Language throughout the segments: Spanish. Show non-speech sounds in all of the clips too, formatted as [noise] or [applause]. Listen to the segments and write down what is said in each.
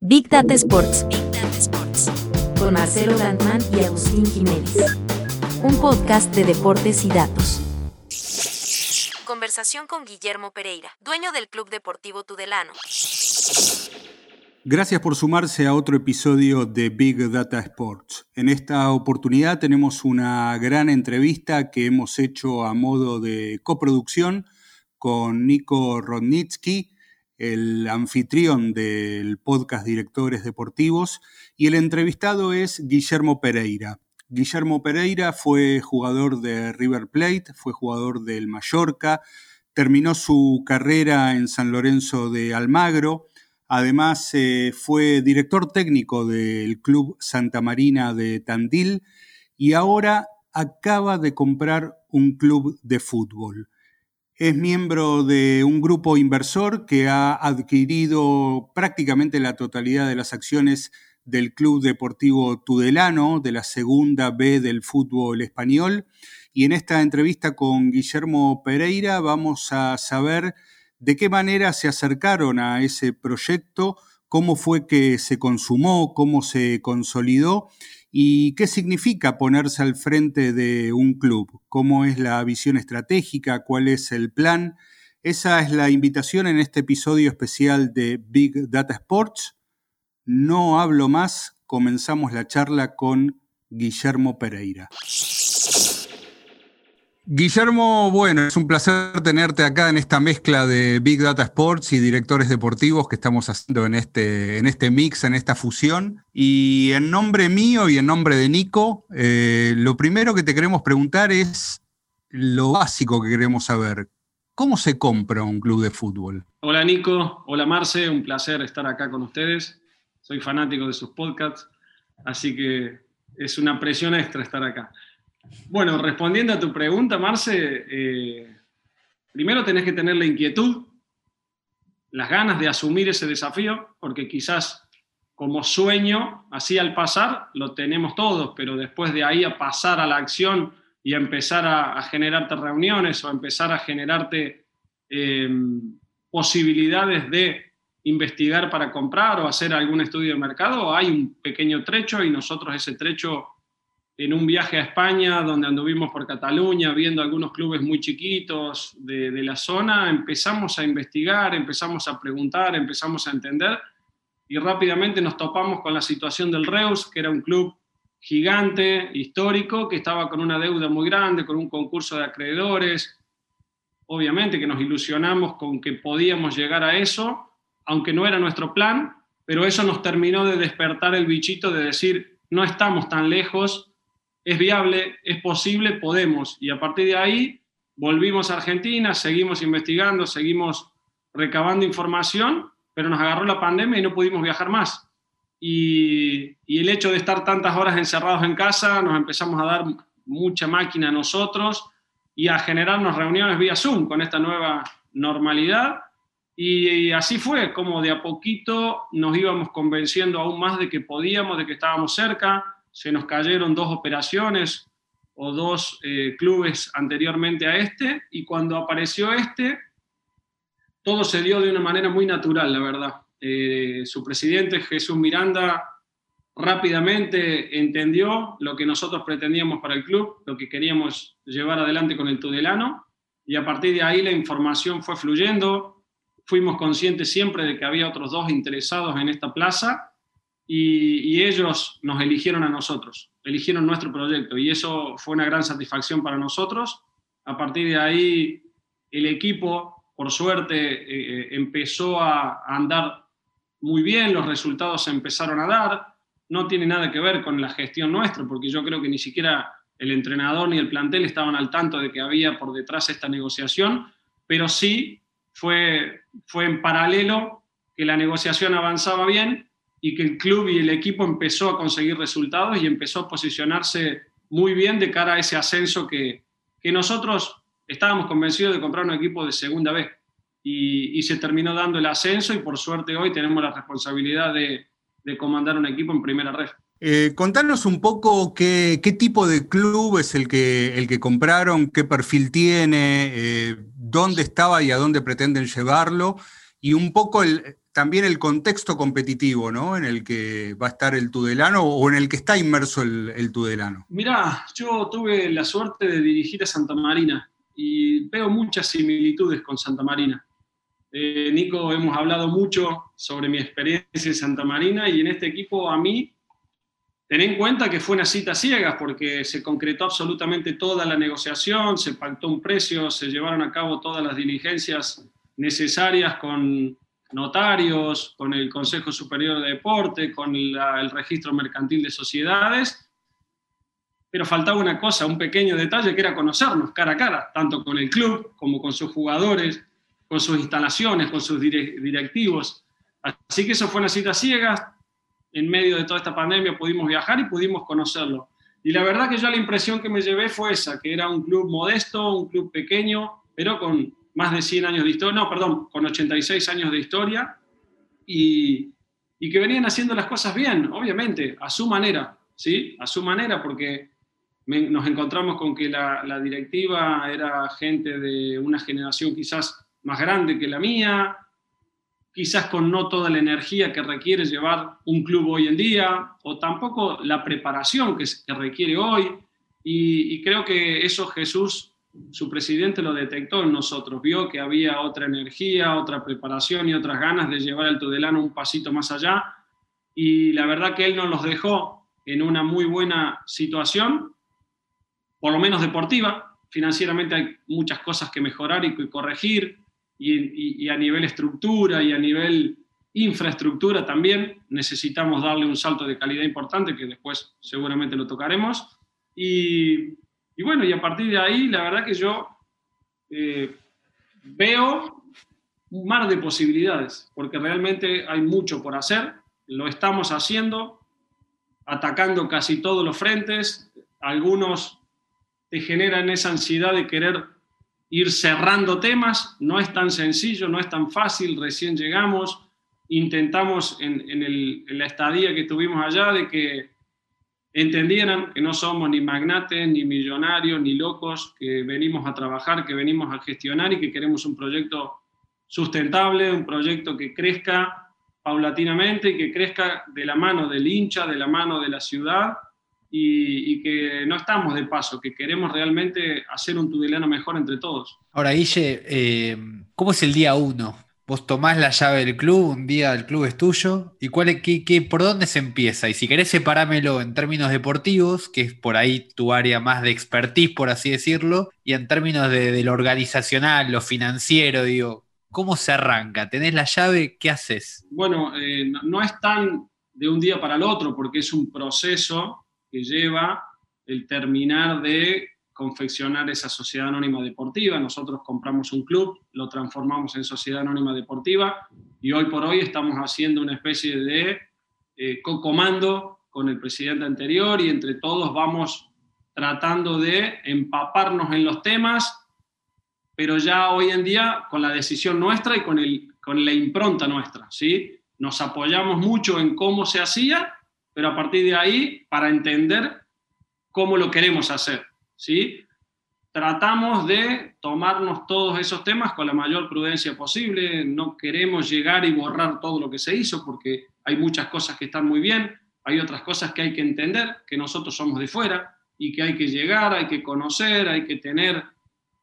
Big Data Sports. Big Data Sports. Con Marcelo Landman y Agustín Jiménez. Un podcast de deportes y datos. Conversación con Guillermo Pereira, dueño del Club Deportivo Tudelano. Gracias por sumarse a otro episodio de Big Data Sports. En esta oportunidad tenemos una gran entrevista que hemos hecho a modo de coproducción con Nico Rodnitsky, el anfitrión del podcast Directores Deportivos, y el entrevistado es Guillermo Pereira. Guillermo Pereira fue jugador de River Plate, fue jugador del Mallorca, terminó su carrera en San Lorenzo de Almagro, además eh, fue director técnico del Club Santa Marina de Tandil y ahora acaba de comprar un club de fútbol. Es miembro de un grupo inversor que ha adquirido prácticamente la totalidad de las acciones del Club Deportivo Tudelano, de la segunda B del fútbol español. Y en esta entrevista con Guillermo Pereira vamos a saber de qué manera se acercaron a ese proyecto, cómo fue que se consumó, cómo se consolidó ¿Y qué significa ponerse al frente de un club? ¿Cómo es la visión estratégica? ¿Cuál es el plan? Esa es la invitación en este episodio especial de Big Data Sports. No hablo más, comenzamos la charla con Guillermo Pereira. Guillermo, bueno, es un placer tenerte acá en esta mezcla de Big Data Sports y directores deportivos que estamos haciendo en este, en este mix, en esta fusión. Y en nombre mío y en nombre de Nico, eh, lo primero que te queremos preguntar es lo básico que queremos saber. ¿Cómo se compra un club de fútbol? Hola Nico, hola Marce, un placer estar acá con ustedes. Soy fanático de sus podcasts, así que es una presión extra estar acá. Bueno, respondiendo a tu pregunta, Marce, eh, primero tenés que tener la inquietud, las ganas de asumir ese desafío, porque quizás como sueño, así al pasar, lo tenemos todos, pero después de ahí a pasar a la acción y a empezar a, generarte reuniones o a empezar a generarte em, posibilidades de investigar para comprar o hacer algún estudio de mercado, hay un pequeño trecho y nosotros ese trecho en un viaje a España donde anduvimos por Cataluña viendo algunos clubes muy chiquitos de, la zona, empezamos a investigar, empezamos a preguntar, empezamos a entender y rápidamente nos topamos con la situación del Reus, que era un club gigante, histórico, que estaba con una deuda muy grande, con un concurso de acreedores. Obviamente que nos ilusionamos con que podíamos llegar a eso, aunque no era nuestro plan, pero eso nos terminó de despertar el bichito de decir, no estamos tan lejos, es viable, es posible, podemos. Y a partir de ahí volvimos a Argentina, seguimos investigando, seguimos recabando información, pero nos agarró la pandemia y no pudimos viajar más. Y, el hecho de estar tantas horas encerrados en casa, nos empezamos a dar mucha máquina a nosotros y a generarnos reuniones vía Zoom con esta nueva normalidad. y, así fue, como de a poquito nos íbamos convenciendo aún más de que podíamos, de que estábamos cerca, se nos cayeron dos operaciones o dos eh, clubes anteriormente a este, y cuando apareció este, todo se dio de una manera muy natural, la verdad. Eh, su presidente, Jesús Miranda, rápidamente entendió lo que nosotros pretendíamos para el club, lo que queríamos llevar adelante con el Tudelano, y a partir de ahí la información fue fluyendo. Fuimos conscientes siempre de que había otros dos interesados en esta plaza y, ellos nos eligieron a nosotros, eligieron nuestro proyecto y eso fue una gran satisfacción para nosotros. A partir de ahí, el equipo, por suerte, eh, eh, empezó a, andar muy bien, los resultados empezaron a dar. No tiene nada que ver con la gestión nuestra, porque yo creo que ni siquiera el entrenador ni el plantel estaban al tanto de que había por detrás esta negociación, pero sí fue, fue en paralelo que la negociación avanzaba bien y que el club y el equipo empezó a conseguir resultados y empezó a posicionarse muy bien de cara a ese ascenso que, que nosotros estábamos convencidos de comprar un equipo de segunda vez y, y, se terminó dando el ascenso y por suerte hoy tenemos la responsabilidad de, de comandar un equipo en primera red. Eh, contanos un poco qué, qué, tipo de club es el que, el que compraron, qué perfil tiene, eh, dónde estaba y a dónde pretenden llevarlo, y un poco el, también el contexto competitivo, ¿no? En el que va a estar el Tudelano o en el que está inmerso el, Tudelano. Mirá, yo tuve la suerte de dirigir a Santa Marina y veo muchas similitudes con Santa Marina. Eh, Nico, hemos hablado mucho sobre mi experiencia en Santa Marina y en este equipo a mí, ten en cuenta que fue una cita ciega porque se concretó absolutamente toda la negociación, se pactó un precio, se llevaron a cabo todas las diligencias necesarias con notarios, con el Consejo Superior de Deporte, con el registro mercantil de sociedades, pero faltaba una cosa, un pequeño detalle que era conocernos cara a cara, tanto con el club como con sus jugadores, con sus instalaciones, con sus directivos. Así que eso fue una cita ciega, en medio de toda esta pandemia pudimos viajar y pudimos conocerlo. Y la verdad que yo la impresión que me llevé fue esa, que era un club modesto, un club pequeño, pero con más de 100 años de historia, no, perdón, con 86 años de historia, y, y, que venían haciendo las cosas bien, obviamente, a su manera, ¿sí? A su manera, porque nos encontramos con que la, la, directiva era gente de una generación quizás más grande que la mía, quizás con no toda la energía que requiere llevar un club hoy en día, o tampoco la preparación que, que requiere hoy, y, y creo que eso Jesús su presidente lo detectó en nosotros, vio que había otra energía, otra preparación y otras ganas de llevar al Tudelano un pasito más allá. Y la verdad que él nos los dejó en una muy buena situación, por lo menos deportiva. Financieramente hay muchas cosas que mejorar y corregir, y, y a nivel estructura y a nivel infraestructura también necesitamos darle un salto de calidad importante, que después seguramente lo tocaremos. Y, y bueno, y a partir de ahí, la verdad que yo eh, veo un mar de posibilidades, porque realmente hay mucho por hacer, lo estamos haciendo, atacando casi todos los frentes, algunos te generan esa ansiedad de querer ir cerrando temas, no es tan sencillo, no es tan fácil, recién llegamos, intentamos en, en la estadía que tuvimos allá de que entendieran que no somos ni magnates, ni millonarios, ni locos, que venimos a trabajar, que venimos a gestionar y que queremos un proyecto sustentable, un proyecto que crezca paulatinamente y que crezca de la mano del hincha, de la mano de la ciudad y, que no estamos de paso, que queremos realmente hacer un Tudelano mejor entre todos. Ahora, Guille, eh, ¿cómo es el día uno? Vos tomás la llave del club, un día el club es tuyo, ¿y cuál, qué, por dónde se empieza? Y si querés separármelo en términos deportivos, que es por ahí tu área más de expertise, por así decirlo, y en términos de, lo organizacional, lo financiero, digo, ¿cómo se arranca? ¿Tenés la llave? ¿Qué haces? Bueno, eh, no, no es tan de un día para el otro, porque es un proceso que lleva el terminar de confeccionar esa sociedad anónima deportiva. Nosotros compramos un club, lo transformamos en sociedad anónima deportiva y hoy por hoy estamos haciendo una especie de eh, co-comando con el presidente anterior y entre todos vamos tratando de empaparnos en los temas, pero ya hoy en día con la decisión nuestra y con, el, con la impronta nuestra. ¿sí? Nos apoyamos mucho en cómo se hacía, pero a partir de ahí para entender cómo lo queremos hacer. ¿Sí? Tratamos de tomarnos todos esos temas con la mayor prudencia posible, no queremos llegar y borrar todo lo que se hizo porque hay muchas cosas que están muy bien, hay otras cosas que hay que entender, que nosotros somos de fuera y que hay que llegar, hay que conocer, hay que tener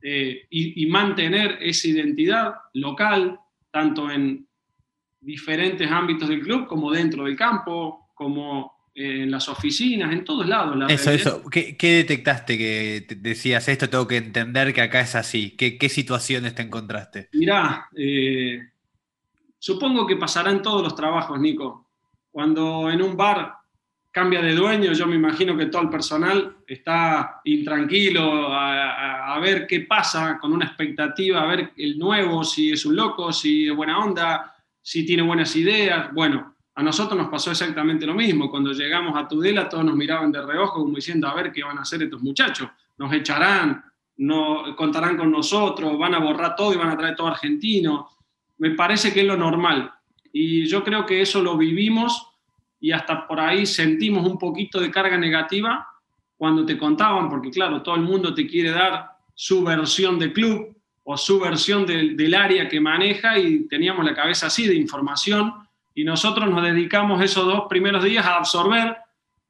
eh, y, y mantener esa identidad local, tanto en diferentes ámbitos del club como dentro del campo, como en las oficinas, en todos lados. eso, eso. ¿Qué, detectaste que decías esto? Tengo que entender que acá es así. ¿Qué, qué situaciones te encontraste? Mirá, eh, supongo que pasará en todos los trabajos, Nico. Cuando en un bar cambia de dueño, yo me imagino que todo el personal está intranquilo a, a, ver qué pasa, con una expectativa, a ver el nuevo, si es un loco, si es buena onda, si tiene buenas ideas. Bueno, a nosotros nos pasó exactamente lo mismo. Cuando llegamos a Tudela, todos nos miraban de reojo como diciendo, a ver qué van a hacer estos muchachos. Nos echarán, no contarán con nosotros, van a borrar todo y van a traer todo argentino. Me parece que es lo normal. Y yo creo que eso lo vivimos y hasta por ahí sentimos un poquito de carga negativa cuando te contaban, porque claro, todo el mundo te quiere dar su versión de club o su versión del, del área que maneja y teníamos la cabeza así de información y nosotros nos dedicamos esos dos primeros días a absorber,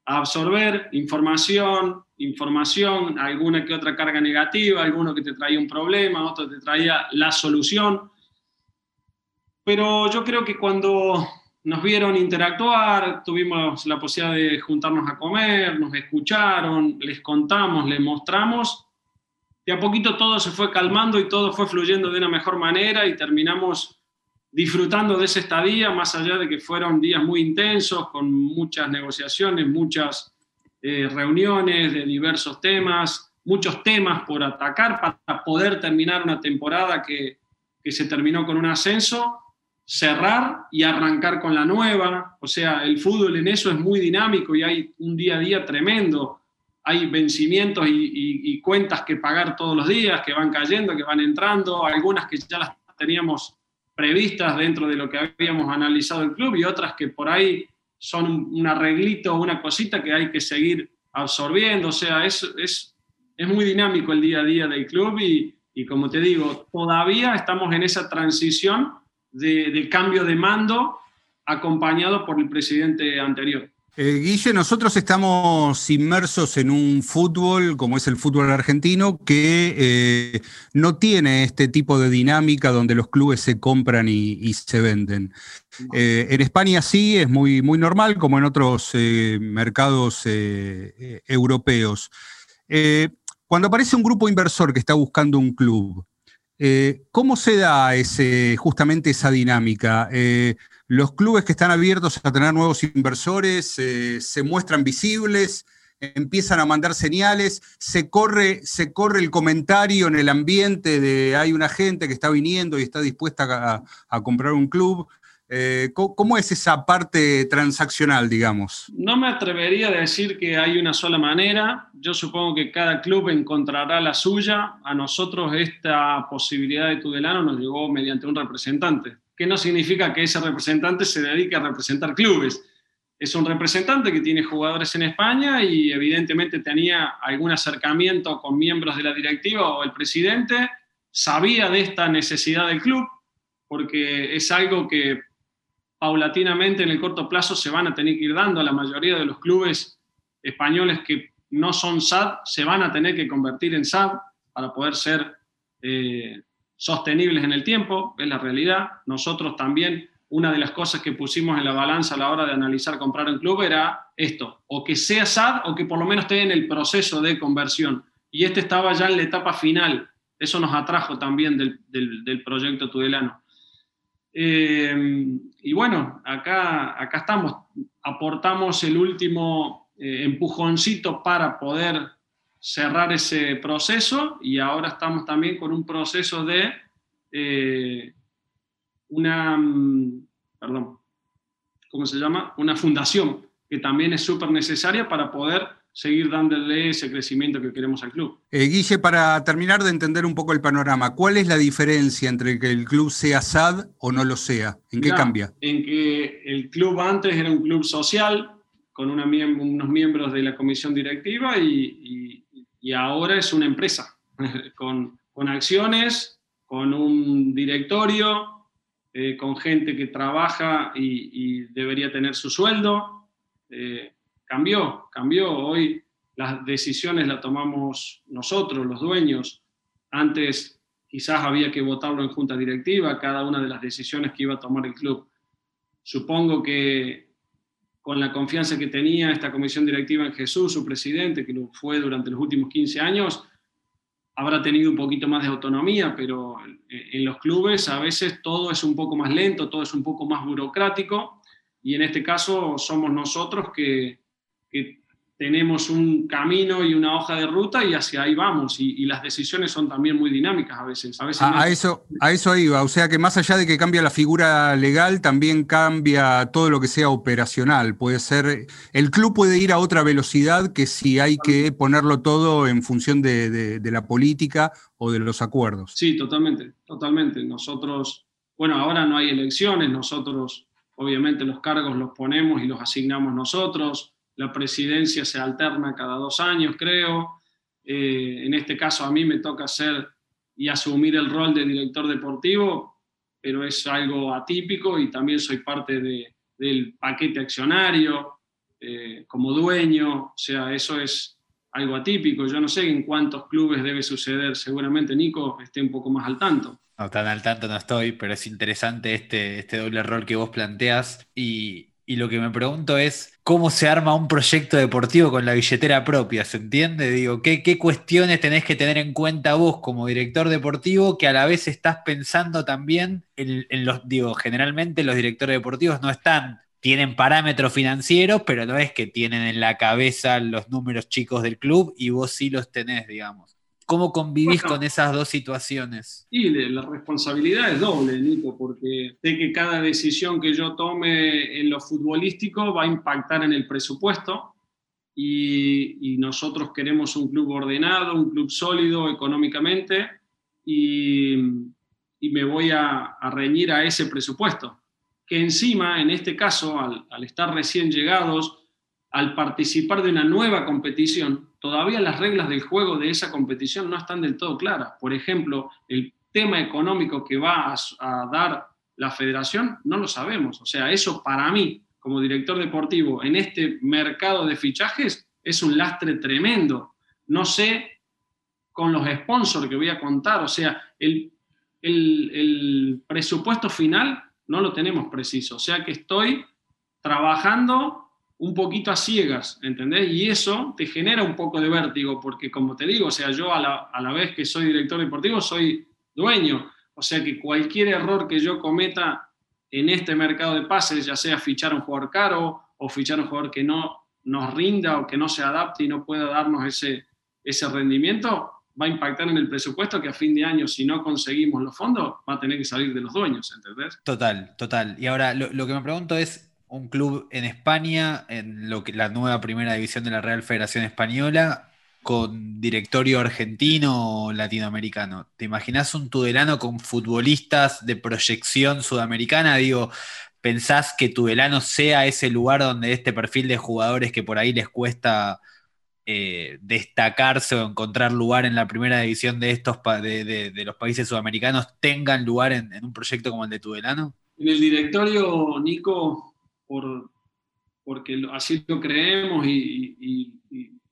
a absorber información, información, alguna que otra carga negativa, alguno que te traía un problema, otro te traía la solución. Pero yo creo que cuando nos vieron interactuar, tuvimos la posibilidad de juntarnos a comer, nos escucharon, les contamos, les mostramos, de a poquito todo se fue calmando y todo fue fluyendo de una mejor manera y terminamos disfrutando de esa estadía, más allá de que fueron días muy intensos, con muchas negociaciones, muchas eh, reuniones de diversos temas, muchos temas por atacar para poder terminar una temporada que, que se terminó con un ascenso cerrar y arrancar con la nueva. O sea, el fútbol en eso es muy dinámico y hay un día a día tremendo. Hay vencimientos y, cuentas que pagar todos los días, que van cayendo, que van entrando, algunas que ya las teníamos previstas dentro de lo que habíamos analizado el club y otras que por ahí son un arreglito, una cosita que hay que seguir absorbiendo. O sea, es, es, es muy dinámico el día a día del club y, y como te digo, todavía estamos en esa transición de, cambio de mando acompañado por el presidente anterior. Eh, Guille, nosotros estamos inmersos en un fútbol, como es el fútbol argentino, que eh, no tiene este tipo de dinámica donde los clubes se compran y, se venden. Eh, en España sí, es muy, muy normal, como en otros mercados europeos. cuando aparece un grupo inversor que está buscando un club, ¿Cómo se da justamente esa dinámica? ¿Los clubes que están abiertos a tener nuevos inversores eh, se muestran visibles? empiezan a mandar señales, se corre, se corre el comentario en el ambiente de hay una gente que está viniendo y está dispuesta a comprar un club. Eh, ¿Cómo es esa parte transaccional, digamos? No me atrevería a decir que hay una sola manera. Yo supongo que cada club encontrará la suya. A nosotros esta posibilidad de Tudelano nos llegó mediante un representante, que no significa que ese representante se dedique a representar clubes. Es un representante que tiene jugadores en España y evidentemente tenía algún acercamiento con miembros de la directiva o el presidente, sabía de esta necesidad del club, porque es algo que paulatinamente en el corto plazo se van a tener que ir dando. a La mayoría de los clubes españoles que no son SAD se van a tener que convertir en SAD para poder ser eh, sostenibles en el tiempo, es la realidad. Nosotros también, una de las cosas que pusimos en la balanza a la hora de analizar comprar un club era esto, o que sea SAD o que por lo menos esté en el proceso de conversión. Y este estaba ya en la etapa final. Eso nos atrajo también del, del proyecto Tudelano. Eh, y bueno, acá, acá estamos, aportamos el último eh, empujoncito para poder cerrar ese proceso y ahora estamos también con un proceso de eh, una, mm, perdón, ¿cómo se llama? Una fundación que también es súper necesaria para poder seguir dándole ese crecimiento que queremos al club. Eh, Guille, para terminar de entender un poco el panorama, ¿cuál es la diferencia entre que el club sea SAD o no lo sea? ¿En qué cambia? En que el club antes era un club social, con unos miembros de la comisión directiva, y, ahora es una empresa, [laughs] con, acciones, con un directorio, eh, con gente que trabaja y, debería tener su sueldo. Eh, cambió, cambió. Hoy las decisiones las tomamos nosotros, los dueños. Antes quizás había que votarlo en junta directiva, cada una de las decisiones que iba a tomar el club. Supongo que con la confianza que tenía esta comisión directiva en Jesús, su presidente, que lo fue durante los últimos 15 años, habrá tenido un poquito más de autonomía, pero en los clubes a veces todo es un poco más lento, todo es un poco más burocrático, y en este caso somos nosotros que, que tenemos un camino y una hoja de ruta y hacia ahí vamos. Y, las decisiones son también muy dinámicas a veces. A, veces a, eso, a eso iba. O sea que más allá de que cambia la figura legal, también cambia todo lo que sea operacional. Puede ser, el club puede ir a otra velocidad que si hay que ponerlo todo en función de, de la política o de los acuerdos. Sí, totalmente, totalmente. Nosotros, bueno, ahora no hay elecciones, nosotros obviamente los cargos los ponemos y los asignamos nosotros la presidencia se alterna cada dos años, creo. Eh, en este caso a mí me toca ser y asumir el rol de director deportivo, pero es algo atípico y también soy parte del paquete accionario eh, como dueño, o sea, eso es algo atípico. Yo no sé en cuántos clubes debe suceder, seguramente Nico esté un poco más al tanto. No, tan al tanto no estoy, pero es interesante este, este doble rol que vos planteas y, y lo que me pregunto es cómo se arma un proyecto deportivo con la billetera propia, ¿se entiende? Digo, ¿qué, qué cuestiones tenés que tener en cuenta vos como director deportivo que a la vez estás pensando también en, los, digo, generalmente los directores deportivos no están tienen parámetros financieros, pero no es que tienen en la cabeza los números chicos del club y vos sí los tenés, digamos. ¿Cómo convivís con esas dos situaciones? Y la responsabilidad es doble, Nico, porque sé que cada decisión que yo tome en lo futbolístico va a impactar en el presupuesto y, nosotros queremos un club ordenado, un club sólido económicamente y, me voy a, reñir a ese presupuesto. Que encima, en este caso, al estar recién llegados, al participar de una nueva competición, todavía las reglas del juego de esa competición no están del todo claras. Por ejemplo, el tema económico que va a, dar la federación, no lo sabemos. O sea, eso para mí, como director deportivo, en este mercado de fichajes, es un lastre tremendo. No sé con los sponsors que voy a contar, o sea, el, el presupuesto final no lo tenemos preciso. O sea que estoy trabajando un poquito a ciegas, ¿entendés? Y eso te genera un poco de vértigo, porque como te digo, o sea, yo a la, vez que soy director deportivo, soy dueño, o sea que cualquier error que yo cometa en este mercado de pases, ya sea fichar un jugador caro o fichar un jugador que no nos rinda o que no se adapte y no pueda darnos ese, ese rendimiento, va a impactar en el presupuesto que a fin de año, si no conseguimos los fondos, va a tener que salir de los dueños, ¿entendés? Total, total. Y ahora lo que me pregunto es, un club en España, en lo que, la nueva primera división de la Real Federación Española, con directorio argentino o latinoamericano. ¿Te imaginas un Tudelano con futbolistas de proyección sudamericana? Digo, ¿pensás que Tudelano sea ese lugar donde este perfil de jugadores que por ahí les cuesta eh, destacarse o encontrar lugar en la primera división de, estos de, los países sudamericanos tengan lugar en, en un proyecto como el de Tudelano? En el directorio, Nico, por, porque así lo creemos y,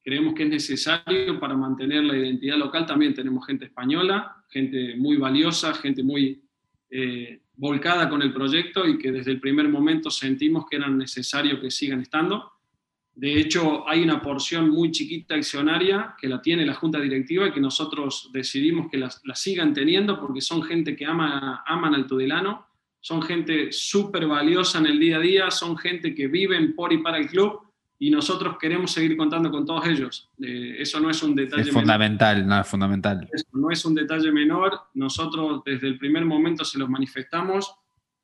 creemos que es necesario para mantener la identidad local. También tenemos gente española, gente muy valiosa, gente muy eh, volcada con el proyecto y que desde el primer momento sentimos que era necesario que sigan estando. De hecho, hay una porción muy chiquita accionaria que la tiene la Junta Directiva y que nosotros decidimos que la, sigan teniendo porque son gente que ama, aman al Tudelano son gente súper valiosa en el día a día, son gente que viven por y para el club y nosotros queremos seguir contando con todos ellos. Eh, eso no es un detalle es fundamental, no es fundamental. no es un detalle menor. Nosotros desde el primer momento se los manifestamos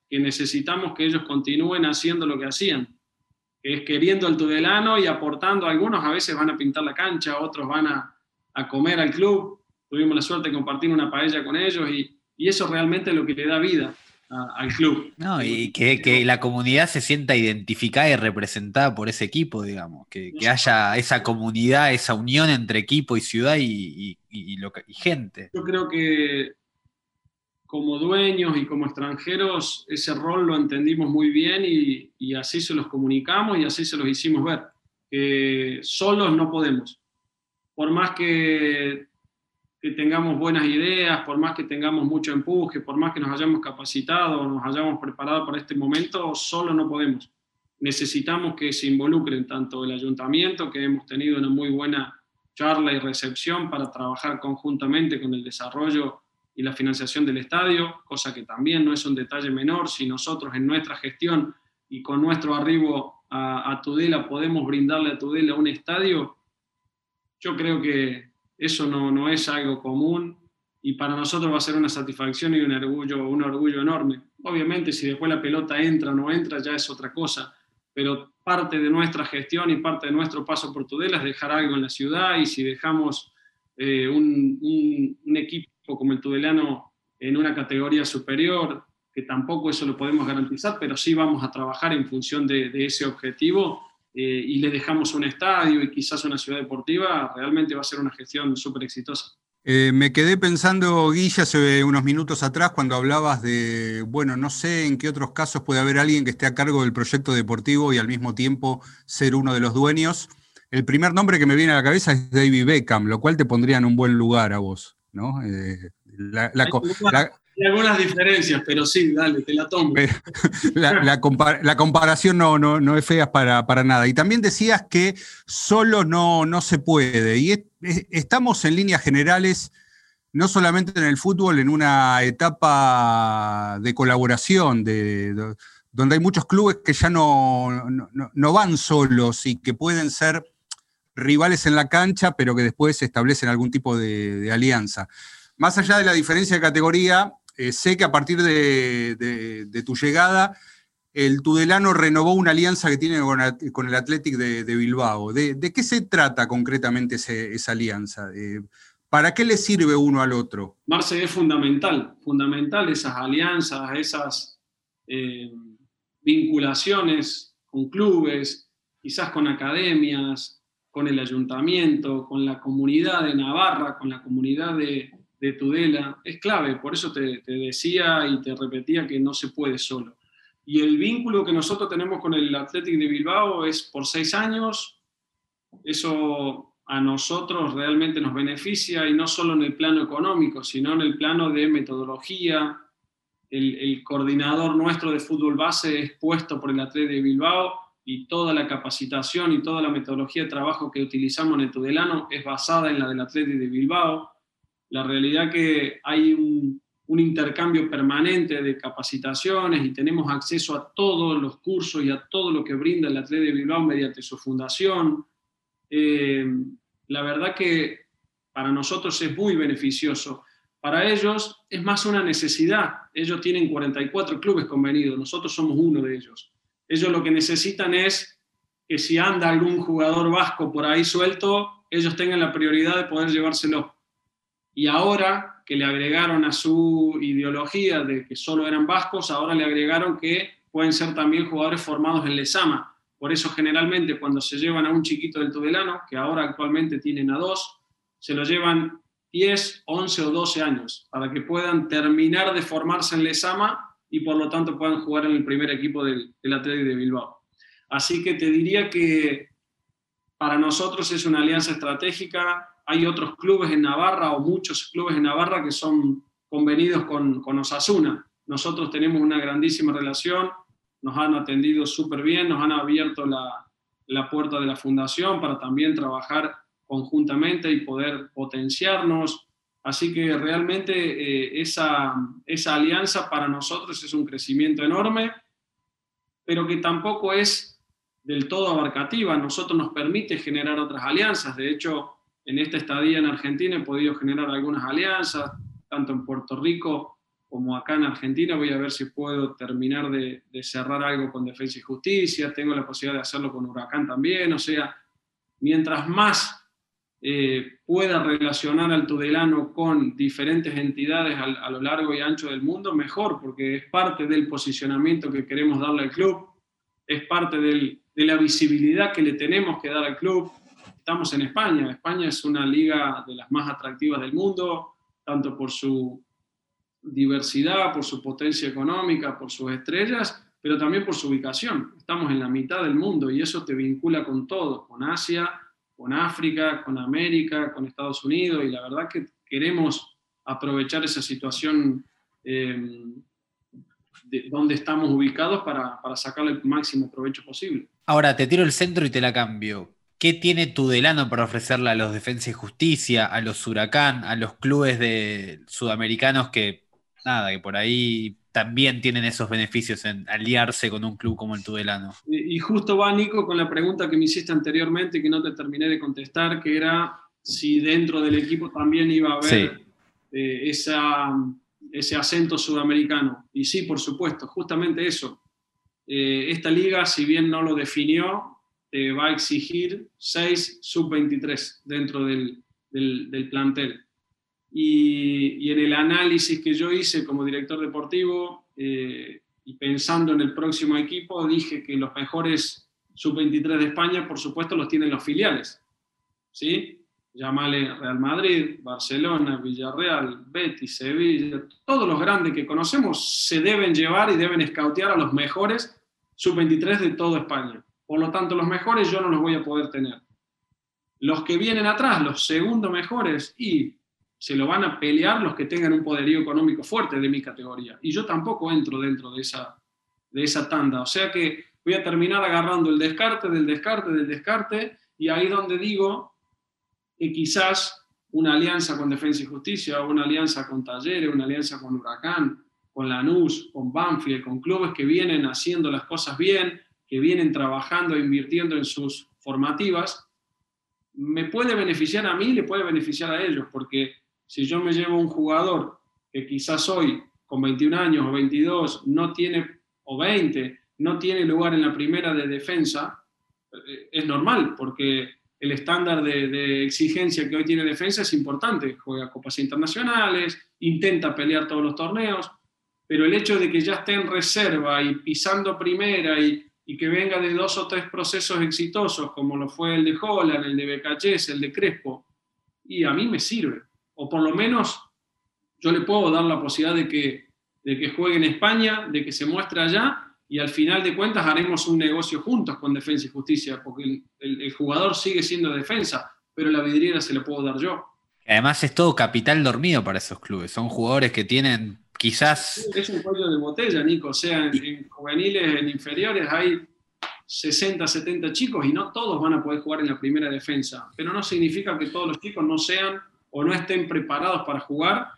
que necesitamos que ellos continúen haciendo lo que hacían, que es queriendo el tudelano y aportando. Algunos a veces van a pintar la cancha, otros van a, a comer al club. Tuvimos la suerte de compartir una paella con ellos y, y eso realmente es lo que le da vida al club. No, y que, la comunidad se sienta identificada y representada por ese equipo, digamos, que, haya esa comunidad, esa unión entre equipo y ciudad y, gente. Yo creo que como dueños y como extranjeros ese rol lo entendimos muy bien y, y así se los comunicamos y así se los hicimos ver. Que solos no podemos. Por más que que tengamos buenas ideas, por más que tengamos mucho empuje, por más que nos hayamos capacitado, nos hayamos preparado para este momento, solo no podemos. Necesitamos que se involucren tanto el ayuntamiento, que hemos tenido una muy buena charla y recepción para trabajar conjuntamente con el desarrollo y la financiación del estadio, cosa que también no es un detalle menor. Si nosotros en nuestra gestión y con nuestro arribo a, a Tudela podemos brindarle a Tudela un estadio, yo creo que eso no, no es algo común y para nosotros va a ser una satisfacción y un orgullo, un orgullo enorme. Obviamente, si después la pelota entra o no entra, ya es otra cosa, pero parte de nuestra gestión y parte de nuestro paso por Tudela es dejar algo en la ciudad y si dejamos eh, un, equipo como el Tudelano en una categoría superior, que tampoco eso lo podemos garantizar, pero sí vamos a trabajar en función de ese objetivo eh, y le dejamos un estadio y quizás una ciudad deportiva, realmente va a ser una gestión súper exitosa. Eh, me quedé pensando, Guilla, hace unos minutos atrás cuando hablabas de, bueno, no sé en qué otros casos puede haber alguien que esté a cargo del proyecto deportivo y al mismo tiempo ser uno de los dueños. El primer nombre que me viene a la cabeza es David Beckham, lo cual te pondría en un buen lugar a vos, ¿no? Eh, algunas diferencias, pero sí, dale, te la tomo. [laughs] La, comparación no, no, es fea para, nada. Y también decías que solo no, no se puede. Y estamos en líneas generales, no solamente en el fútbol, en una etapa de colaboración, de, donde hay muchos clubes que ya no, no, van solos y que pueden ser rivales en la cancha, pero que después establecen algún tipo de alianza. Más allá de la diferencia de categoría, eh, sé que a partir de, tu llegada, el Tudelano renovó una alianza que tiene con, el Athletic de, Bilbao. ¿De, qué se trata concretamente esa alianza? Eh, ¿Para qué le sirve uno al otro? Marce, es fundamental, fundamental esas alianzas, esas eh, vinculaciones con clubes, quizás con academias, con el ayuntamiento, con la comunidad de Navarra, con la comunidad de, de Tudela es clave, por eso te, decía y te repetía que no se puede solo. Y el vínculo que nosotros tenemos con el Athletic de Bilbao es por seis años, eso a nosotros realmente nos beneficia y no solo en el plano económico, sino en el plano de metodología. El, el coordinador nuestro de fútbol base es puesto por el Athletic de Bilbao y toda la capacitación y toda la metodología de trabajo que utilizamos en el Tudelano es basada en la del Athletic de Bilbao la realidad que hay un, intercambio permanente de capacitaciones y tenemos acceso a todos los cursos y a todo lo que brinda el Atleta de Bilbao mediante su fundación. Eh, la verdad que para nosotros es muy beneficioso. Para ellos es más una necesidad. Ellos tienen 44 clubes convenidos, nosotros somos uno de ellos. Ellos lo que necesitan es que si anda algún jugador vasco por ahí suelto, ellos tengan la prioridad de poder llevárselo y ahora que le agregaron a su ideología de que solo eran vascos, ahora le agregaron que pueden ser también jugadores formados en Lesama. Por eso generalmente cuando se llevan a un chiquito del Tudelano, que ahora actualmente tienen a dos, se lo llevan 10, 11 o 12 años para que puedan terminar de formarse en Lesama y por lo tanto puedan jugar en el primer equipo del, del Atlético de Bilbao. Así que te diría que para nosotros es una alianza estratégica, hay otros clubes en Navarra o muchos clubes en Navarra que son convenidos con, con Osasuna. Nosotros tenemos una grandísima relación, nos han atendido súper bien, nos han abierto la, la, puerta de la fundación para también trabajar conjuntamente y poder potenciarnos. Así que realmente eh, esa, esa alianza para nosotros es un crecimiento enorme, pero que tampoco es del todo abarcativa. Nosotros nos permite generar otras alianzas. De hecho, en esta estadía en Argentina he podido generar algunas alianzas, tanto en Puerto Rico como acá en Argentina. Voy a ver si puedo terminar de, cerrar algo con Defensa y Justicia. Tengo la posibilidad de hacerlo con Huracán también. O sea, mientras más eh, pueda relacionar al Tudelano con diferentes entidades a, lo largo y ancho del mundo, mejor, porque es parte del posicionamiento que queremos darle al club, es parte de la visibilidad que le tenemos que dar al club, estamos en España. España es una liga de las más atractivas del mundo, tanto por su diversidad, por su potencia económica, por sus estrellas, pero también por su ubicación. Estamos en la mitad del mundo y eso te vincula con todo, con Asia, con África, con América, con Estados Unidos, y la verdad que queremos aprovechar esa situación eh, de donde estamos ubicados para, para sacarle el máximo provecho posible. Ahora te tiro el centro y te la cambio. ¿Qué tiene Tudelano para ofrecerle a los Defensa y Justicia, a los Huracán, a los clubes de sudamericanos que, nada, que por ahí también tienen esos beneficios en aliarse con un club como el Tudelano? Y, justo va, Nico, con la pregunta que me hiciste anteriormente y que no te terminé de contestar, que era si dentro del equipo también iba a haber eh, ese acento sudamericano. Y sí, por supuesto, justamente eso. Eh, esta liga, si bien no lo definió, te va a exigir 6 sub-23 dentro del, del, plantel. Y, y, en el análisis que yo hice como director deportivo eh, y pensando en el próximo equipo, dije que los mejores sub-23 de España, por supuesto, los tienen los filiales. ¿sí? llamale Real Madrid, Barcelona, Villarreal, Betis, Sevilla, todos los grandes que conocemos se deben llevar y deben escautear a los mejores sub-23 de toda España. Por lo tanto, los mejores yo no los voy a poder tener. Los que vienen atrás, los segundos mejores, y se lo van a pelear los que tengan un poderío económico fuerte de mi categoría. Y yo tampoco entro dentro de esa, de esa tanda. O sea que voy a terminar agarrando el descarte del descarte del descarte, y ahí donde digo que quizás una alianza con Defensa y Justicia, una alianza con Talleres, una alianza con Huracán, con Lanús, con Banfield, con clubes que vienen haciendo las cosas bien, que vienen trabajando e invirtiendo en sus formativas, me puede beneficiar a mí, le puede beneficiar a ellos, porque si yo me llevo un jugador que quizás hoy, con 21 años o 22, no tiene, o 20, no tiene lugar en la primera de defensa, eh, es normal, porque el estándar de, de, exigencia que hoy tiene defensa es importante. Juega copas internacionales, intenta pelear todos los torneos, pero el hecho de que ya esté en reserva y pisando primera y, y que venga de dos o tres procesos exitosos, como lo fue el de Holland, el de Becachés, el de Crespo, y a mí me sirve. O por lo menos yo le puedo dar la posibilidad de que, de que juegue en España, de que se muestre allá, y al final de cuentas haremos un negocio juntos con Defensa y Justicia, porque el, el, jugador sigue siendo defensa, pero la vidriera se la puedo dar yo. Además es todo capital dormido para esos clubes. Son jugadores que tienen quizás... Es un cuello de botella, Nico. O sea, en, en, juveniles, en inferiores hay 60, 70 chicos y no todos van a poder jugar en la primera defensa. Pero no significa que todos los chicos no sean o no estén preparados para jugar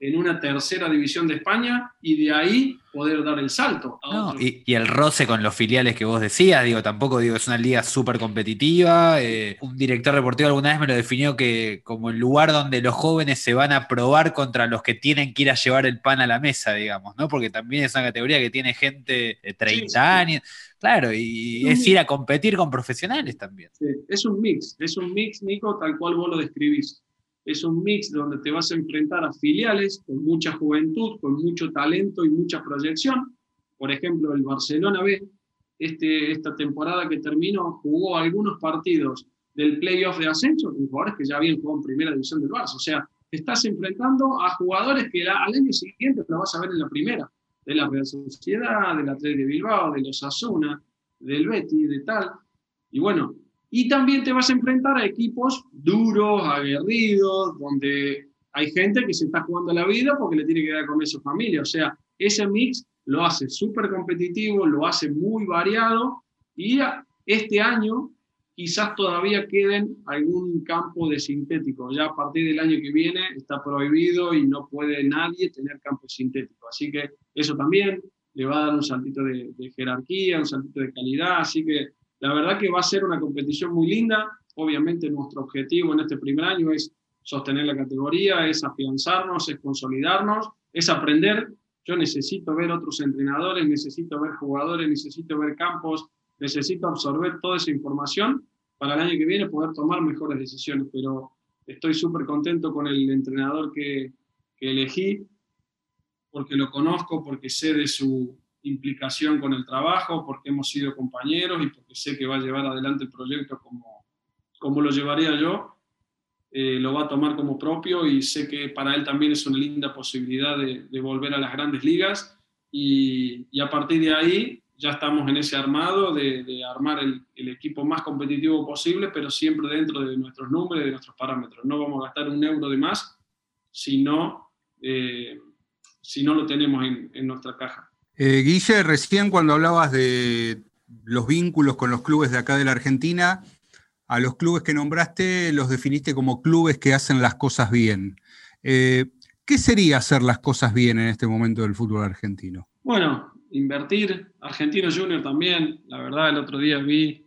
en una tercera división de España y de ahí poder dar el salto. No, y, y, el roce con los filiales que vos decías, digo, tampoco digo, es una liga súper competitiva. Eh, un director deportivo alguna vez me lo definió que como el lugar donde los jóvenes se van a probar contra los que tienen que ir a llevar el pan a la mesa, digamos, ¿no? Porque también es una categoría que tiene gente de 30 sí, sí. años. Claro, y es ir a competir con profesionales también. Sí, es un mix, es un mix, Nico, tal cual vos lo describís es un mix donde te vas a enfrentar a filiales con mucha juventud, con mucho talento y mucha proyección. Por ejemplo, el Barcelona B, este, esta temporada que terminó, jugó algunos partidos del playoff de ascenso con jugadores que ya habían jugado en primera división del Barça. O sea, estás enfrentando a jugadores que al año siguiente lo vas a ver en la primera, de la Real Sociedad, del Atlético de Bilbao, de los Asuna, del Betis, de tal. Y bueno, y también te vas a enfrentar a equipos duros, aguerridos, donde hay gente que se está jugando la vida porque le tiene que dar con su familia. O sea, ese mix lo hace súper competitivo, lo hace muy variado y este año quizás todavía queden algún campo de sintético. Ya a partir del año que viene está prohibido y no puede nadie tener campo sintético. Así que eso también le va a dar un saltito de, de jerarquía, un saltito de calidad. Así que la verdad que va a ser una competición muy linda. Obviamente nuestro objetivo en este primer año es sostener la categoría, es afianzarnos, es consolidarnos, es aprender. Yo necesito ver otros entrenadores, necesito ver jugadores, necesito ver campos, necesito absorber toda esa información para el año que viene poder tomar mejores decisiones. Pero estoy súper contento con el entrenador que, que elegí, porque lo conozco, porque sé de su, implicación con el trabajo, porque hemos sido compañeros y porque sé que va a llevar adelante el proyecto como, como lo llevaría yo, eh, lo va a tomar como propio y sé que para él también es una linda posibilidad de, de volver a las grandes ligas y, y, a partir de ahí ya estamos en ese armado de, de armar el, el, equipo más competitivo posible, pero siempre dentro de nuestros números de nuestros parámetros. No vamos a gastar un euro de más si no, eh, si no lo tenemos en, en nuestra caja. Eh, Guille, recién cuando hablabas de los vínculos con los clubes de acá de la Argentina, a los clubes que nombraste los definiste como clubes que hacen las cosas bien. Eh, ¿Qué sería hacer las cosas bien en este momento del fútbol argentino? Bueno, invertir. Argentino Junior también. La verdad, el otro día vi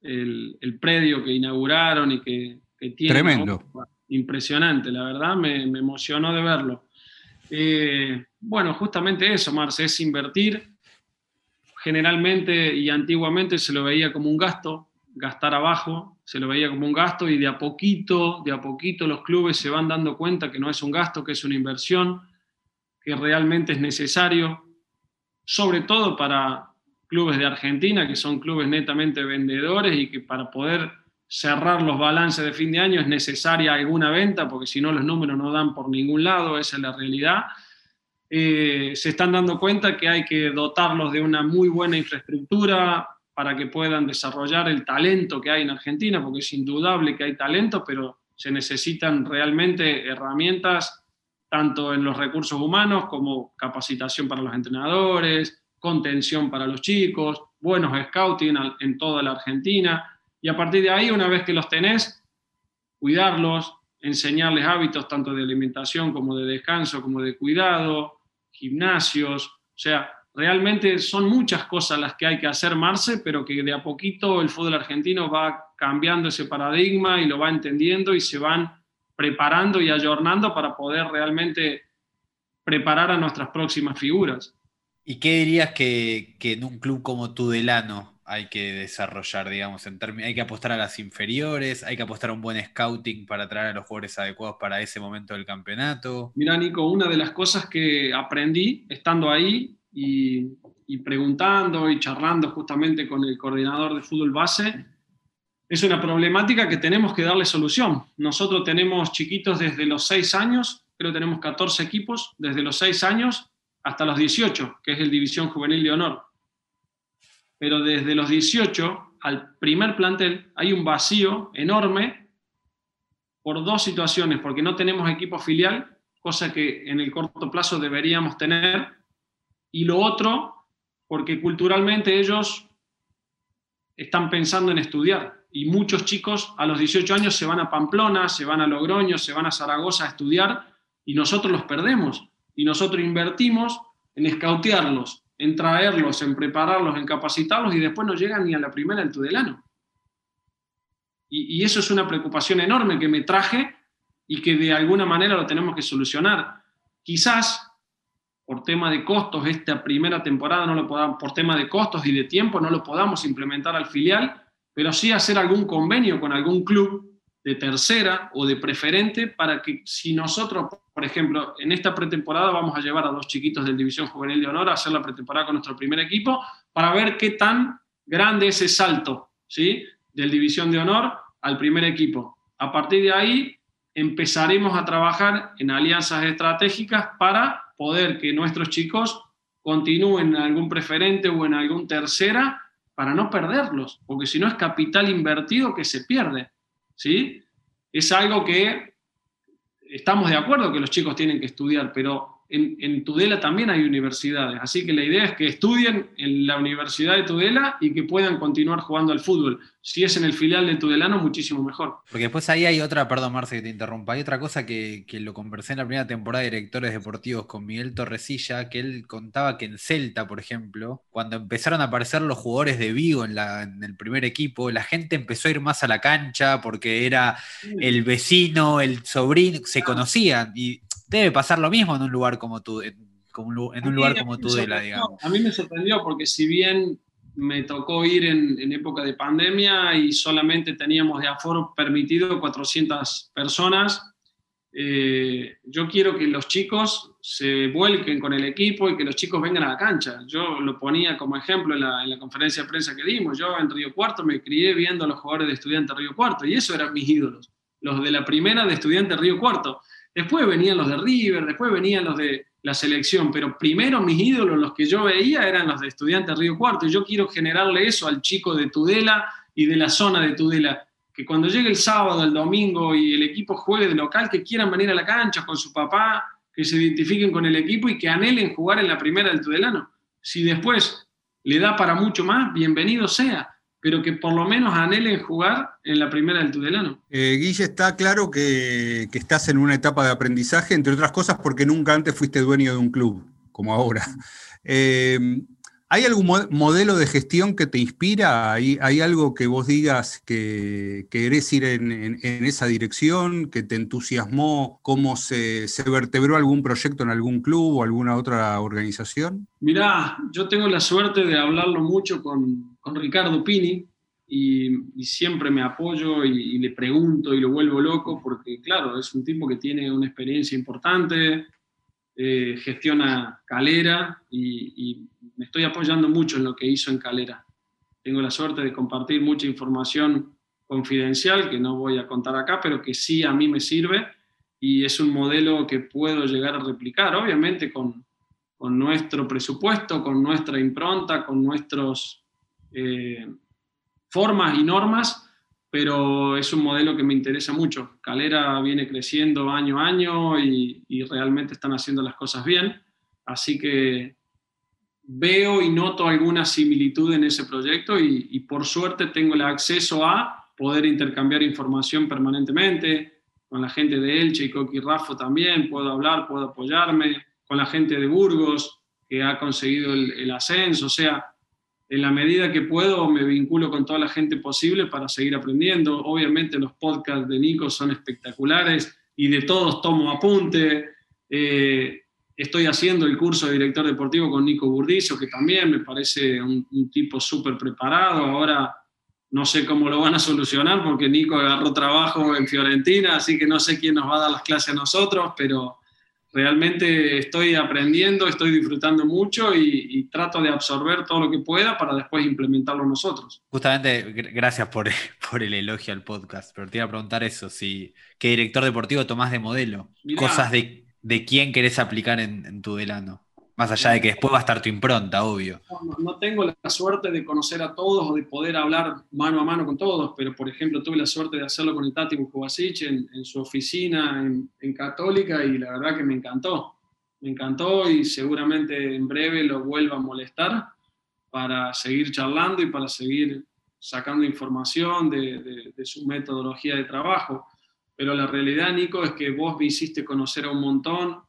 el, el predio que inauguraron y que, que tiene. Tremendo. Impresionante, la verdad, me, me emocionó de verlo. Eh, bueno, justamente eso, Marce, es invertir. Generalmente y antiguamente se lo veía como un gasto, gastar abajo, se lo veía como un gasto y de a poquito, de a poquito los clubes se van dando cuenta que no es un gasto, que es una inversión, que realmente es necesario, sobre todo para clubes de Argentina, que son clubes netamente vendedores y que para poder cerrar los balances de fin de año es necesaria alguna venta, porque si no los números no dan por ningún lado, esa es la realidad. Eh, se están dando cuenta que hay que dotarlos de una muy buena infraestructura para que puedan desarrollar el talento que hay en Argentina, porque es indudable que hay talento, pero se necesitan realmente herramientas tanto en los recursos humanos como capacitación para los entrenadores, contención para los chicos, buenos scouting en toda la Argentina. Y a partir de ahí, una vez que los tenés, cuidarlos, enseñarles hábitos tanto de alimentación como de descanso, como de cuidado, gimnasios. O sea, realmente son muchas cosas las que hay que hacer, Marce, pero que de a poquito el fútbol argentino va cambiando ese paradigma y lo va entendiendo y se van preparando y ayornando para poder realmente preparar a nuestras próximas figuras. ¿Y qué dirías que, en un club como Tudelano hay que desarrollar, digamos, en hay que apostar a las inferiores, hay que apostar a un buen scouting para traer a los jugadores adecuados para ese momento del campeonato? Mira, Nico, una de las cosas que aprendí estando ahí y, preguntando y charlando justamente con el coordinador de fútbol base, es una problemática que tenemos que darle solución. Nosotros tenemos chiquitos desde los 6 años, creo que tenemos 14 equipos, desde los 6 años hasta los 18, que es el División Juvenil de Honor. Pero desde los 18 al primer plantel hay un vacío enorme por dos situaciones, porque no tenemos equipo filial, cosa que en el corto plazo deberíamos tener, y lo otro, porque culturalmente ellos están pensando en estudiar. Y muchos chicos a los 18 años se van a Pamplona, se van a Logroño, se van a Zaragoza a estudiar y nosotros los perdemos y nosotros invertimos en escautearlos, en traerlos, en prepararlos, en capacitarlos y después no llegan ni a la primera del Tudelano. Y, y eso es una preocupación enorme que me traje y que de alguna manera lo tenemos que solucionar. Quizás por tema de costos esta primera temporada no lo podamos, por tema de costos y de tiempo no lo podamos implementar al filial, pero sí hacer algún convenio con algún club de tercera o de preferente para que si nosotros, por ejemplo, en esta pretemporada vamos a llevar a dos chiquitos del División Juvenil de Honor a hacer la pretemporada con nuestro primer equipo para ver qué tan grande es ese salto, ¿sí? Del División de Honor al primer equipo. A partir de ahí empezaremos a trabajar en alianzas estratégicas para poder que nuestros chicos continúen en algún preferente o en algún tercera para no perderlos, porque si no es capital invertido que se pierde. ¿Sí? Es algo que estamos de acuerdo que los chicos tienen que estudiar, pero en, Tudela también hay universidades, así que la idea es que estudien en la Universidad de Tudela y que puedan continuar jugando al fútbol. Si es en el filial de Tudelano, muchísimo mejor. Porque después ahí hay otra, perdón Marce que te interrumpa, hay otra cosa que, que lo conversé en la primera temporada de directores deportivos con Miguel Torresilla, que él contaba que en Celta, por ejemplo, cuando empezaron a aparecer los jugadores de Vigo en, la, en el primer equipo, la gente empezó a ir más a la cancha porque era el vecino, el sobrino, se conocían y debe pasar lo mismo en un lugar como tú, en, un lugar como Tudela, digamos. A mí me sorprendió porque si bien me tocó ir en, época de pandemia y solamente teníamos de aforo permitido 400 personas, eh, yo quiero que los chicos se vuelquen con el equipo y que los chicos vengan a la cancha. Yo lo ponía como ejemplo en la, en la conferencia de prensa que dimos. Yo en Río Cuarto me crié viendo a los jugadores de Estudiantes Río Cuarto y eso eran mis ídolos, los de la primera de Estudiantes Río Cuarto. Después venían los de River, después venían los de la selección, pero primero mis ídolos, los que yo veía, eran los de Estudiantes Río Cuarto. Y yo quiero generarle eso al chico de Tudela y de la zona de Tudela. Que cuando llegue el sábado, el domingo y el equipo juegue de local, que quieran venir a la cancha con su papá, que se identifiquen con el equipo y que anhelen jugar en la primera del Tudelano. Si después le da para mucho más, bienvenido sea pero que por lo menos anhelen jugar en la primera del Tudelano. Eh, Guille, está claro que, estás en una etapa de aprendizaje, entre otras cosas porque nunca antes fuiste dueño de un club, como ahora. Eh, ¿Hay algún modelo de gestión que te inspira? ¿Hay, algo que vos digas que querés ir en, esa dirección, que te entusiasmó, cómo se, vertebró algún proyecto en algún club o alguna otra organización? Mirá, yo tengo la suerte de hablarlo mucho con, Ricardo Pini y, siempre me apoyo y, le pregunto y lo vuelvo loco porque, claro, es un tipo que tiene una experiencia importante, eh, gestiona Calera y, me estoy apoyando mucho en lo que hizo en Calera. Tengo la suerte de compartir mucha información confidencial que no voy a contar acá, pero que sí a mí me sirve y es un modelo que puedo llegar a replicar, obviamente con, con nuestro presupuesto, con nuestra impronta, con nuestras eh, formas y normas, pero es un modelo que me interesa mucho. Calera viene creciendo año a año y, realmente están haciendo las cosas bien, así que veo y noto alguna similitud en ese proyecto y, por suerte tengo el acceso a poder intercambiar información permanentemente, con la gente de Elche y Coqui Rafo también, puedo hablar, puedo apoyarme, con la gente de Burgos, que ha conseguido el, ascenso, o sea, en la medida que puedo me vinculo con toda la gente posible para seguir aprendiendo. Obviamente los podcasts de Nico son espectaculares y de todos tomo apunte. Eh, estoy haciendo el curso de director deportivo con Nico Burdizo, que también me parece un, un tipo súper preparado. Ahora no sé cómo lo van a solucionar porque Nico agarró trabajo en Fiorentina, así que no sé quién nos va a dar las clases a nosotros, pero realmente estoy aprendiendo, estoy disfrutando mucho y, trato de absorber todo lo que pueda para después implementarlo nosotros. Justamente, gracias por, [laughs] por el elogio al podcast, pero te iba a preguntar eso, si, ¿qué director deportivo tomás de modelo? Cosas de, de quién querés aplicar en, en tu delano. Más allá de que después va a estar tu impronta, obvio. No, tengo la suerte de conocer a todos o de poder hablar mano a mano con todos, pero por ejemplo tuve la suerte de hacerlo con el Tati Bujovasic en, en, su oficina en, Católica y la verdad que me encantó. Me encantó y seguramente en breve lo vuelva a molestar para seguir charlando y para seguir sacando información de, de su metodología de trabajo. Pero la realidad, Nico, es que vos me hiciste conocer a un montón,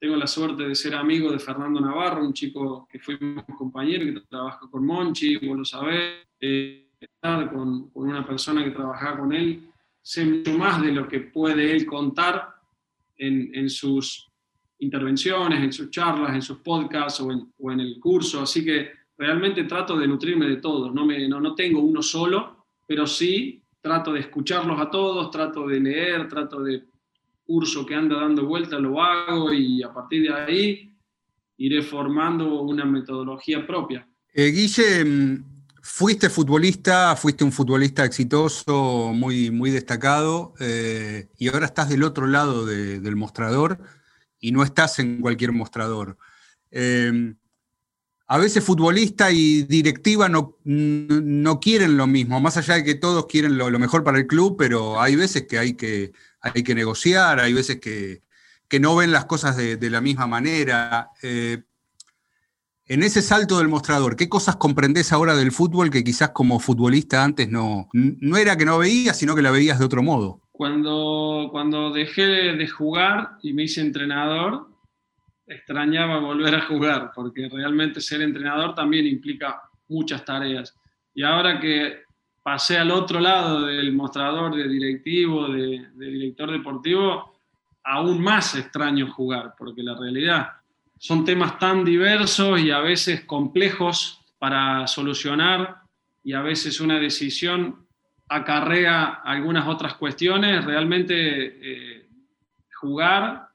tengo la suerte de ser amigo de Fernando Navarro, un chico que fuimos compañeros, que trabaja con Monchi, vos lo sabés, eh, estar con, una persona que trabajaba con él, sé mucho más de lo que puede él contar en, sus intervenciones, en sus charlas, en sus podcasts o en, el curso, así que realmente trato de nutrirme de todos, no, me, no, no tengo uno solo, pero sí trato de escucharlos a todos, trato de leer, trato de curso que anda dando vuelta lo hago y a partir de ahí iré formando una metodología propia. Eh, Guille, mm, fuiste futbolista, fuiste un futbolista exitoso, muy, muy destacado, eh, y ahora estás del otro lado del mostrador y no estás en cualquier mostrador. Eh, a veces futbolista y directiva no, no, quieren lo mismo, más allá de que todos quieren lo, mejor para el club, pero hay veces que hay que, hay que negociar, hay veces que, no ven las cosas de, la misma manera. Eh, en ese salto del mostrador, ¿qué cosas comprendés ahora del fútbol que quizás como futbolista antes no, no era que no veías, sino que la veías de otro modo? Cuando, cuando dejé de jugar y me hice entrenador, extrañaba volver a jugar, porque realmente ser entrenador también implica muchas tareas. Y ahora que pasé al otro lado del mostrador de directivo, de, director deportivo, aún más extraño jugar, porque la realidad son temas tan diversos y a veces complejos para solucionar y a veces una decisión acarrea algunas otras cuestiones. Realmente eh, jugar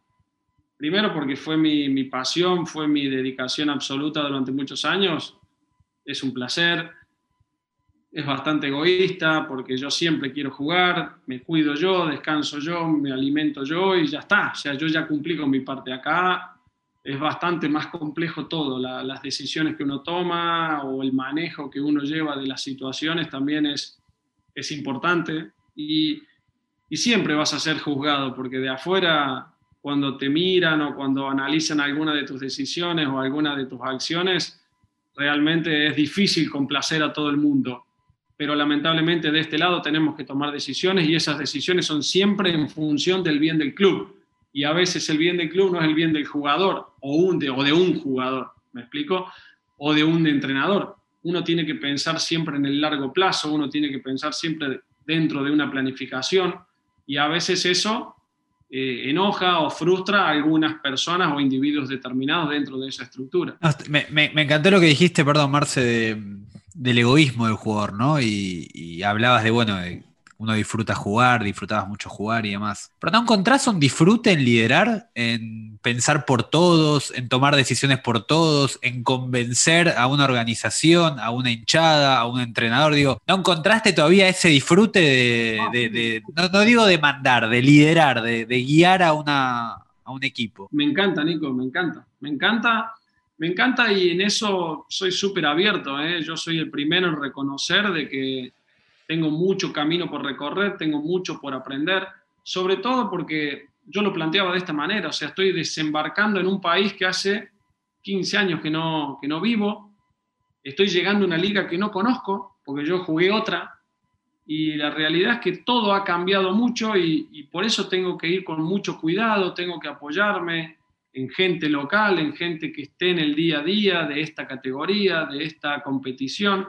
primero porque fue mi, pasión, fue mi dedicación absoluta durante muchos años, es un placer, es bastante egoísta porque yo siempre quiero jugar, me cuido yo, descanso yo, me alimento yo y ya está, o sea, yo ya cumplí con mi parte acá. Es bastante más complejo todo, las decisiones que uno toma o el manejo que uno lleva de las situaciones también es, es importante y, y siempre vas a ser juzgado porque de afuera cuando te miran o cuando analizan alguna de tus decisiones o alguna de tus acciones, realmente es difícil complacer a todo el mundo. Pero lamentablemente de este lado tenemos que tomar decisiones y esas decisiones son siempre en función del bien del club. Y a veces el bien del club no es el bien del jugador o, de, o de un jugador, ¿me explico? O de un entrenador. Uno tiene que pensar siempre en el largo plazo, uno tiene que pensar siempre dentro de una planificación y a veces eso eh, enoja o frustra a algunas personas o individuos determinados dentro de esa estructura. me, encantó lo que dijiste, perdón, Marce, del egoísmo del jugador, ¿no? Y, hablabas de, bueno, uno disfruta jugar, disfrutabas mucho jugar y demás. Pero ¿no encontrás un disfrute en liderar, en pensar por todos, en tomar decisiones por todos, en convencer a una organización, a una hinchada, a un entrenador? Digo, ¿no encontraste todavía ese disfrute de, no, digo de mandar, de liderar, de, guiar a, una, a un equipo? Me encanta, Nico, me encanta. Me encanta me encanta y en eso soy súper abierto. ¿eh? Yo soy el primero en reconocer de que tengo mucho camino por recorrer, tengo mucho por aprender, sobre todo porque yo lo planteaba de esta manera, o sea, estoy desembarcando en un país que hace 15 años que no, que no vivo, estoy llegando a una liga que no conozco, porque yo jugué otra, y la realidad es que todo ha cambiado mucho y, y por eso tengo que ir con mucho cuidado, tengo que apoyarme, en gente local, en gente que esté en el día a día de esta categoría, de esta competición.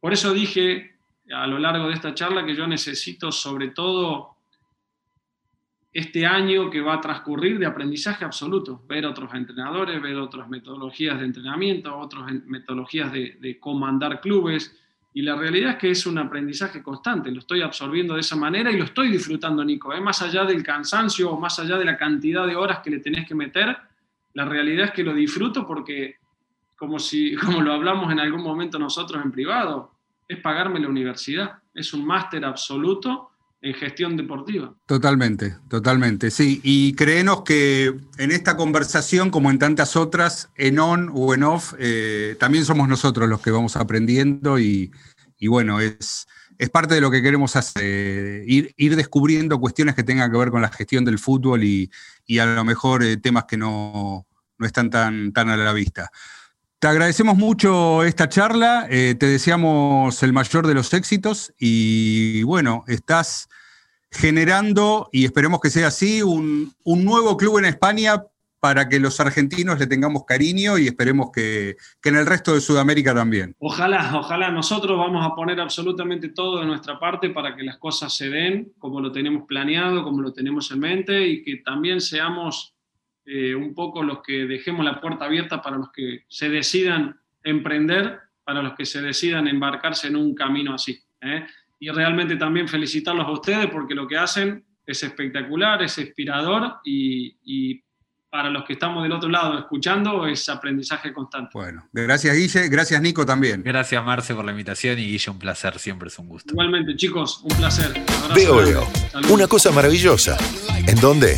Por eso dije a lo largo de esta charla que yo necesito sobre todo este año que va a transcurrir de aprendizaje absoluto, ver otros entrenadores, ver otras metodologías de entrenamiento, otras metodologías de, comandar clubes, y la realidad es que es un aprendizaje constante, lo estoy absorbiendo de esa manera y lo estoy disfrutando, Nico. ¿eh? Más allá del cansancio o más allá de la cantidad de horas que le tenés que meter, la realidad es que lo disfruto porque, como, si, [laughs] como lo hablamos en algún momento nosotros en privado, es pagarme la universidad. Es un máster absoluto en gestión deportiva. Totalmente, totalmente, sí. Y créenos que en esta conversación, como en tantas otras, en on o en off, eh, también somos nosotros los que vamos aprendiendo y, bueno, es, parte de lo que queremos hacer, ir, ir, descubriendo cuestiones que tengan que ver con la gestión del fútbol y, a lo mejor eh, temas que no, no están tan, tan a la vista. Te agradecemos mucho esta charla, eh, te deseamos el mayor de los éxitos y bueno, estás generando, y esperemos que sea así, un, nuevo club en España para que los argentinos le tengamos cariño y esperemos que, en el resto de Sudamérica también. Ojalá, ojalá nosotros vamos a poner absolutamente todo de nuestra parte para que las cosas se den como lo tenemos planeado, como lo tenemos en mente y que también seamos eh, un poco los que dejemos la puerta abierta para los que se decidan emprender, para los que se decidan embarcarse en un camino así. ¿eh? Y realmente también felicitarlos a ustedes porque lo que hacen es espectacular, es inspirador y, para los que estamos del otro lado escuchando es aprendizaje constante. Bueno, gracias Guille, gracias Nico también. Gracias Marce por la invitación y Guille, un placer, siempre es un gusto. Igualmente chicos, un placer. Veo, veo. Una cosa maravillosa. ¿En dónde?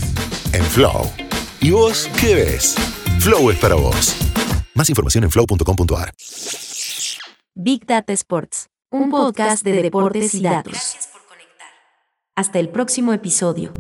En Flow. ¿Y vos qué ves? Flow es para vos. Más información en flow.com.ar. Big Data Sports, un podcast de deportes y datos. Gracias por conectar. Hasta el próximo episodio.